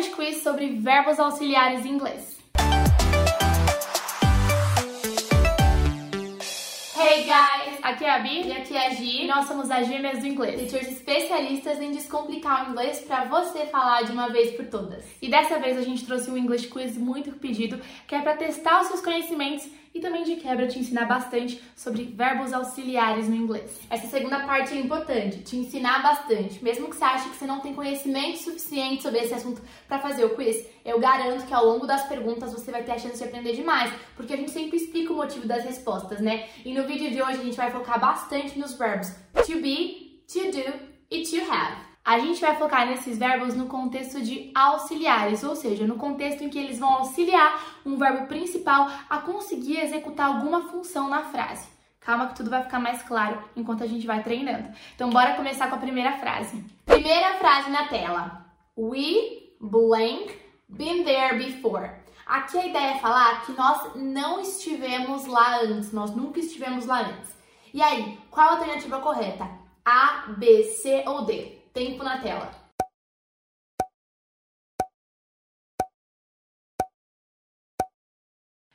English Quiz sobre verbos auxiliares em inglês. Hey guys! Aqui é a Bi e aqui é a Gi. E nós somos as gêmeas do inglês. Teachers especialistas em descomplicar o inglês para você falar de uma vez por todas. E dessa vez a gente trouxe um English Quiz muito pedido, que é para testar os seus conhecimentos e também de quebra te ensinar bastante sobre verbos auxiliares no inglês. Essa segunda parte é importante, te ensinar bastante. Mesmo que você ache que você não tem conhecimento suficiente sobre esse assunto para fazer o quiz, eu garanto que ao longo das perguntas você vai ter a chance de aprender demais, porque a gente sempre explica o motivo das respostas, né? E no vídeo de hoje a gente vai focar bastante nos verbos to be, to do e to have. A gente vai focar nesses verbos no contexto de auxiliares, ou seja, no contexto em que eles vão auxiliar um verbo principal a conseguir executar alguma função na frase. Calma que tudo vai ficar mais claro enquanto a gente vai treinando. Então, bora começar com a primeira frase. Primeira frase na tela. We blank been there before. Aqui a ideia é falar que nós não estivemos lá antes, nós nunca estivemos lá antes. E aí, qual a alternativa correta? A, B, C ou D?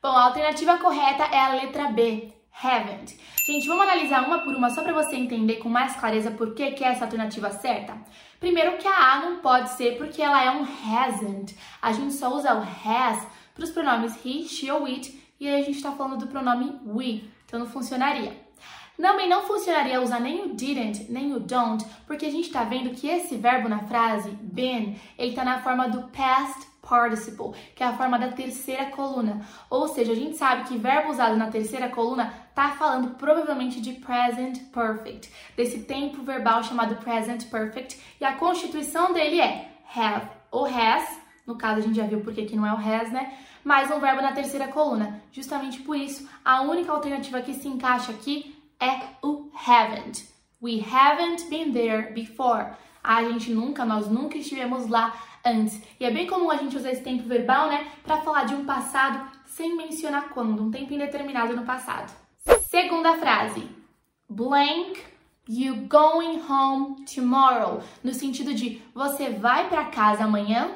Bom, a alternativa correta é a letra B, haven't. Gente, vamos analisar uma por uma só para você entender com mais clareza por que, que é essa alternativa certa. Primeiro que a A não pode ser porque ela é um hasn't. A gente só usa o has para os pronomes he, she ou it e aí a gente está falando do pronome we, então não funcionaria. Também não funcionaria usar nem o didn't, nem o don't, porque a gente está vendo que esse verbo na frase, been, ele está na forma do past participle, que é a forma da terceira coluna. Ou seja, a gente sabe que verbo usado na terceira coluna está falando provavelmente de present perfect, desse tempo verbal chamado present perfect, e a constituição dele é have ou has, no caso a gente já viu porque aqui não é o has, né? Mais um verbo na terceira coluna. Justamente por isso, a única alternativa que se encaixa aqui é o haven't. We haven't been there before. A gente nunca, nós nunca estivemos lá antes. E é bem comum a gente usar esse tempo verbal, né, para falar de um passado sem mencionar quando, um tempo indeterminado no passado. Segunda frase. Blank you going home tomorrow, no sentido de você vai para casa amanhã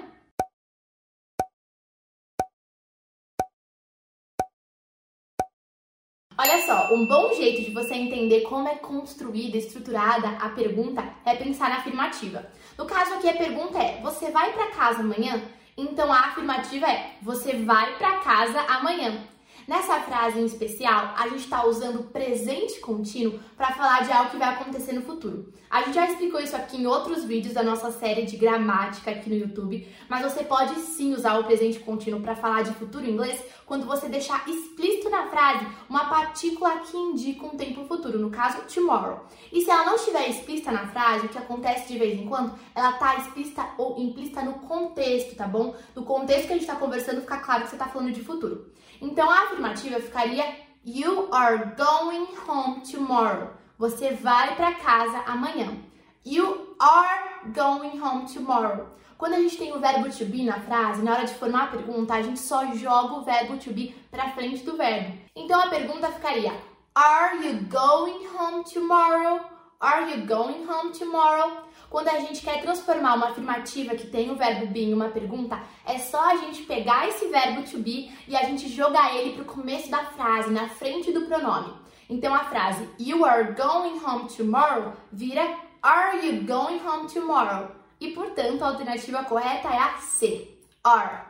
Olha só, um bom jeito de você entender como é construída, estruturada a pergunta é pensar na afirmativa. No caso aqui a pergunta é: você vai para casa amanhã? Então a afirmativa é: você vai para casa amanhã. Nessa frase em especial, a gente está usando presente contínuo para falar de algo que vai acontecer no futuro. A gente já explicou isso aqui em outros vídeos da nossa série de gramática aqui no YouTube, mas você pode sim usar o presente contínuo para falar de futuro em inglês quando você deixar explícito na frase uma partícula que indica um tempo futuro, no caso tomorrow. E se ela não estiver explícita na frase, o que acontece de vez em quando, ela está explícita ou implícita no contexto, tá bom? No contexto que a gente está conversando, fica claro que você está falando de futuro. Então a afirmativa ficaria You are going home tomorrow. Você vai para casa amanhã. You are going home tomorrow. Quando a gente tem o verbo to be na frase, na hora de formar a pergunta, a gente só joga o verbo to be para frente do verbo. Então a pergunta ficaria: Are you going home tomorrow? Are you going home tomorrow? Quando a gente quer transformar uma afirmativa que tem o verbo be em uma pergunta, é só a gente pegar esse verbo to be e a gente jogar ele para o começo da frase, na frente do pronome. Então a frase You are going home tomorrow vira Are you going home tomorrow? E portanto a alternativa correta é a C. Are.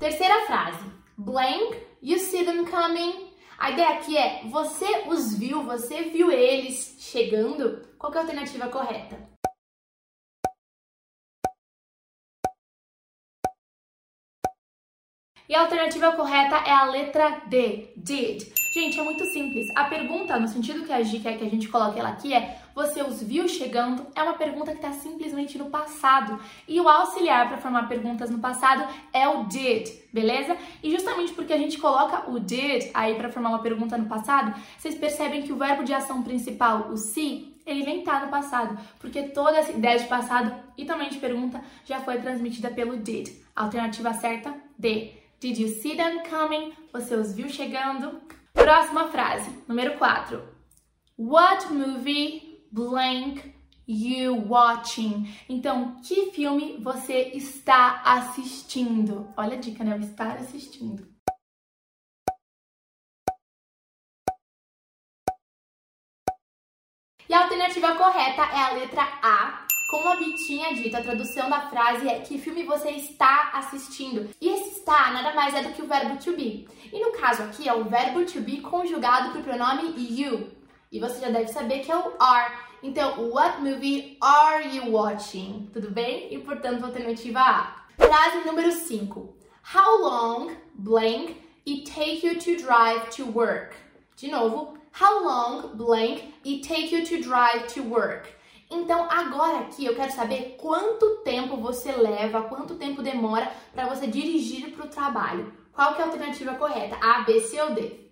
Terceira frase. Blank, you see them coming. A ideia aqui é você os viu, você viu eles chegando. Qual é a alternativa correta? E a alternativa correta é a letra D, did. Gente, é muito simples. A pergunta, no sentido que a Gi quer que a gente coloque ela aqui, é você os viu chegando? É uma pergunta que está simplesmente no passado. E o auxiliar para formar perguntas no passado é o did, beleza? E justamente porque a gente coloca o did aí para formar uma pergunta no passado, vocês percebem que o verbo de ação principal, o see, estar tá no passado, porque toda essa ideia de passado e também de pergunta já foi transmitida pelo did. Alternativa certa, D. Did you see them coming? Você os viu chegando? Próxima frase, número 4. What movie blank you watching? Então, que filme você está assistindo? Olha a dica, né? Estar assistindo. E a alternativa correta é a letra A. Como a Bi tinha dito, a tradução da frase é que filme você está assistindo. E esse está nada mais é do que o verbo to be. E no caso aqui é o verbo to be conjugado para o pronome you. E você já deve saber que é o are. Então, what movie are you watching? Tudo bem? E portanto, alternativa A. Frase número 5. How long, blank, it take you to drive to work? De novo, how long, blank, it take you to drive to work? Então, agora aqui eu quero saber quanto tempo você leva, quanto tempo demora para você dirigir para o trabalho. Qual que é a alternativa correta? A, B, C ou D?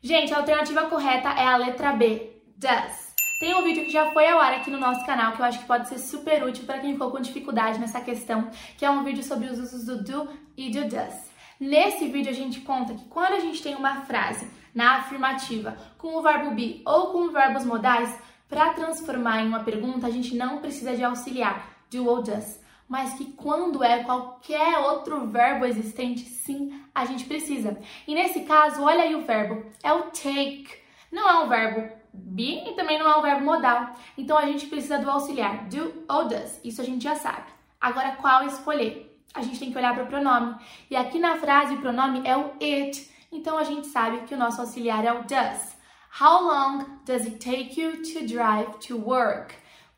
Gente, a alternativa correta é a letra B, does. Tem um vídeo que já foi ao ar aqui no nosso canal que eu acho que pode ser super útil para quem ficou com dificuldade nessa questão, que é um vídeo sobre os usos do do e do does. Nesse vídeo a gente conta que quando a gente tem uma frase na afirmativa com o verbo be ou com verbos modais, para transformar em uma pergunta a gente não precisa de auxiliar do ou does, mas que quando é qualquer outro verbo existente, sim, a gente precisa. E nesse caso, olha aí o verbo, é o take. Não é um verbo be e também não é um verbo modal. Então a gente precisa do auxiliar do ou does. Isso a gente já sabe. Agora qual escolher? a gente tem que olhar para o pronome. E aqui na frase o pronome é o it, então a gente sabe que o nosso auxiliar é o does. How long does it take you to drive to work?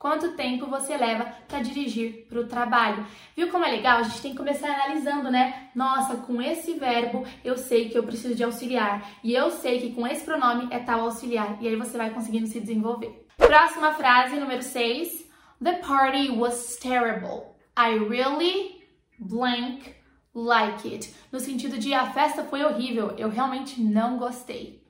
Quanto tempo você leva para dirigir para o trabalho? Viu como é legal? A gente tem que começar analisando, né? Nossa, com esse verbo eu sei que eu preciso de auxiliar. E eu sei que com esse pronome é tal auxiliar. E aí você vai conseguindo se desenvolver. Próxima frase, número 6. The party was terrible. I really blank like it, no sentido de a festa foi horrível, eu realmente não gostei.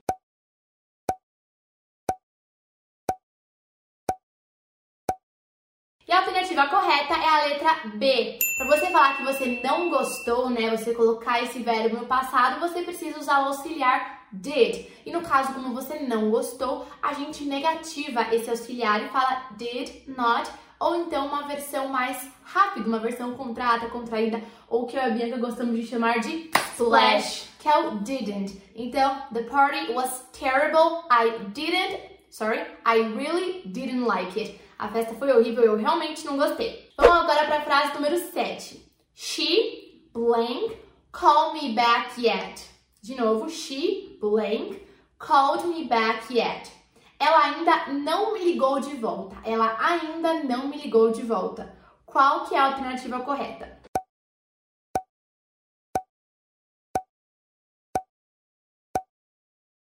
Alternativa correta é a letra B. Para você falar que você não gostou, né, você colocar esse verbo no passado, você precisa usar o auxiliar did. E no caso, como você não gostou, a gente negativa esse auxiliar e fala did not ou então uma versão mais rápida, uma versão contrata, contraída, ou que eu e a Bianca gostamos de chamar de slash, que é o didn't. Então, the party was terrible, I didn't, sorry, I really didn't like it. A festa foi horrível, eu realmente não gostei. Vamos agora para a frase número 7. She, blank, called me back yet. De novo, she, blank, called me back yet. Ela ainda não me ligou de volta. Ela ainda não me ligou de volta. Qual que é a alternativa correta?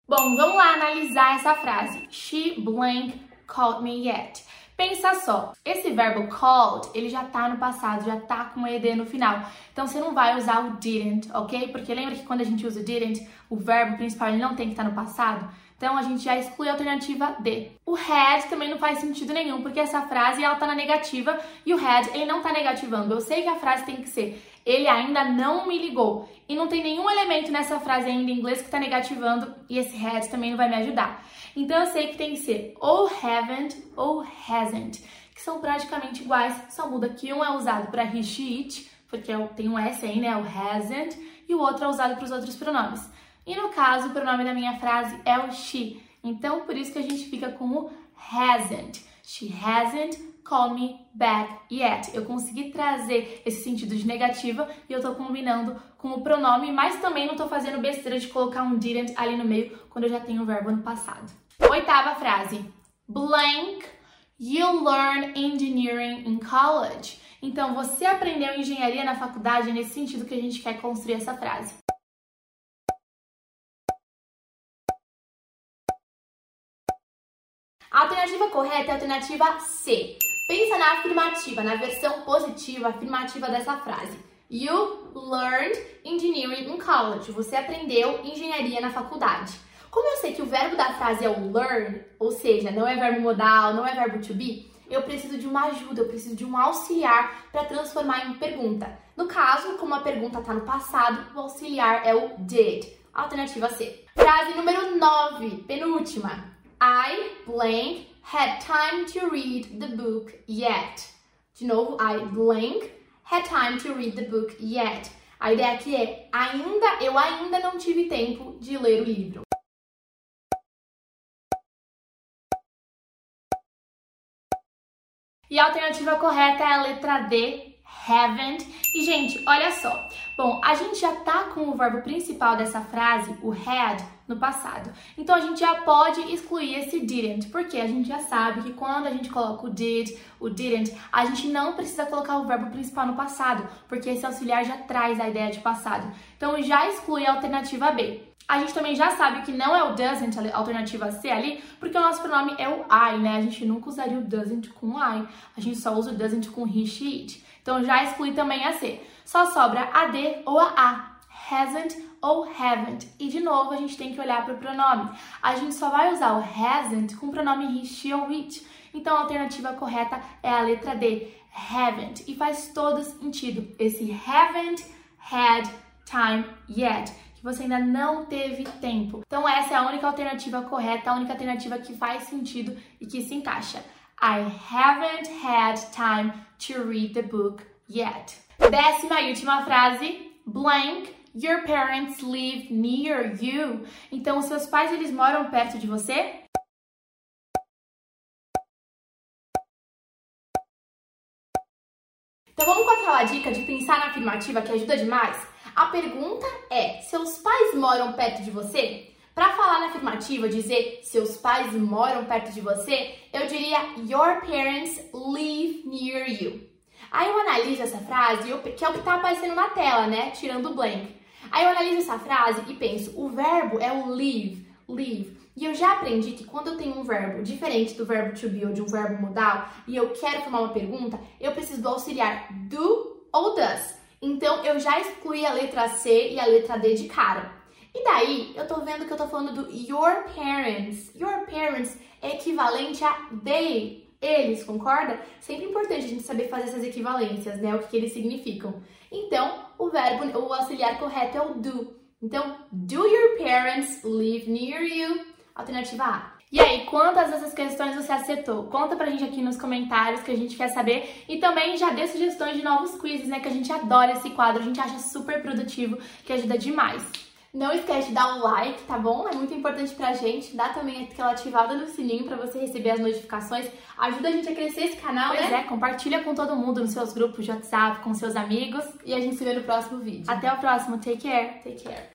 Bom, vamos lá analisar essa frase. She blank called me yet. Pensa só, esse verbo called, ele já tá no passado, já tá com ed no final. Então você não vai usar o didn't, ok? Porque lembra que quando a gente usa o didn't, o verbo principal ele não tem que estar tá no passado? Então a gente já exclui a alternativa D. O had também não faz sentido nenhum, porque essa frase ela tá na negativa e o had ele não tá negativando. Eu sei que a frase tem que ser ele ainda não me ligou. E não tem nenhum elemento nessa frase ainda em inglês que tá negativando e esse had também não vai me ajudar. Então eu sei que tem que ser ou haven't ou hasn't, que são praticamente iguais, só muda que um é usado para he, she, it, porque é tem um S aí, né, o hasn't, e o outro é usado para os outros pronomes. E no caso, o pronome da minha frase é o she. Então, por isso que a gente fica com o hasn't. She hasn't called me back yet. Eu consegui trazer esse sentido de negativa e eu tô combinando com o pronome, mas também não tô fazendo besteira de colocar um didn't ali no meio quando eu já tenho o verbo no passado. Oitava frase. Blank, you learn engineering in college. Então, você aprendeu engenharia na faculdade nesse sentido que a gente quer construir essa frase. A alternativa correta é a alternativa C. Pensa na afirmativa, na versão positiva, afirmativa dessa frase. You learned engineering in college. Você aprendeu engenharia na faculdade. Como eu sei que o verbo da frase é o learn, ou seja, não é verbo modal, não é verbo to be, eu preciso de uma ajuda, eu preciso de um auxiliar para transformar em pergunta. No caso, como a pergunta está no passado, o auxiliar é o did. Alternativa C. Frase número 9, penúltima. I blank had time to read the book yet. De novo, I blank had time to read the book yet. A ideia aqui é ainda, eu ainda não tive tempo de ler o livro. E a alternativa correta é a letra D, haven't. E, gente, olha só. Bom, a gente já tá com o verbo principal dessa frase, o had, no passado. Então, a gente já pode excluir esse didn't, porque a gente já sabe que quando a gente coloca o did, o didn't, a gente não precisa colocar o verbo principal no passado, porque esse auxiliar já traz a ideia de passado. Então, já exclui a alternativa B. A gente também já sabe que não é o doesn't, a alternativa C ali, porque o nosso pronome é o I, né? A gente nunca usaria o doesn't com I, a gente só usa o doesn't com he, she, it. Então já exclui também a C. Só sobra a D ou a A, hasn't ou haven't. E de novo a gente tem que olhar para o pronome. A gente só vai usar o hasn't com o pronome he, she ou it. Então a alternativa correta é a letra D, haven't. E faz todo sentido esse haven't had time yet você ainda não teve tempo. Então essa é a única alternativa correta, a única alternativa que faz sentido e que se encaixa. I haven't had time to read the book yet. Décima e última frase, blank Your parents live near you. Então, os seus pais eles moram perto de você? Então vamos com aquela dica de pensar na afirmativa que ajuda demais? A pergunta é: seus pais moram perto de você? Para falar na afirmativa, dizer seus pais moram perto de você, eu diria Your parents live near you. Aí eu analiso essa frase, que é o que está aparecendo na tela, né? Tirando o blank. Aí eu analiso essa frase e penso: o verbo é o live, live. E eu já aprendi que quando eu tenho um verbo diferente do verbo to be ou de um verbo modal e eu quero formar uma pergunta, eu preciso do auxiliar do ou does. Então eu já excluí a letra C e a letra D de cara. E daí eu tô vendo que eu tô falando do your parents. Your parents é equivalente a they, eles, concorda? Sempre importante a gente saber fazer essas equivalências, né? O que, que eles significam. Então, o verbo, o auxiliar correto é o do. Então, do your parents live near you? Alternativa A. E aí, quantas dessas questões você acertou? Conta pra gente aqui nos comentários que a gente quer saber. E também já dê sugestões de novos quizzes, né? Que a gente adora esse quadro, a gente acha super produtivo, que ajuda demais. Não esquece de dar um like, tá bom? É muito importante pra gente. Dá também aquela ativada no sininho pra você receber as notificações. Ajuda a gente a crescer esse canal, pois né? é, compartilha com todo mundo nos seus grupos de WhatsApp, com seus amigos. E a gente se vê no próximo vídeo. Até o próximo. Take care. Take care.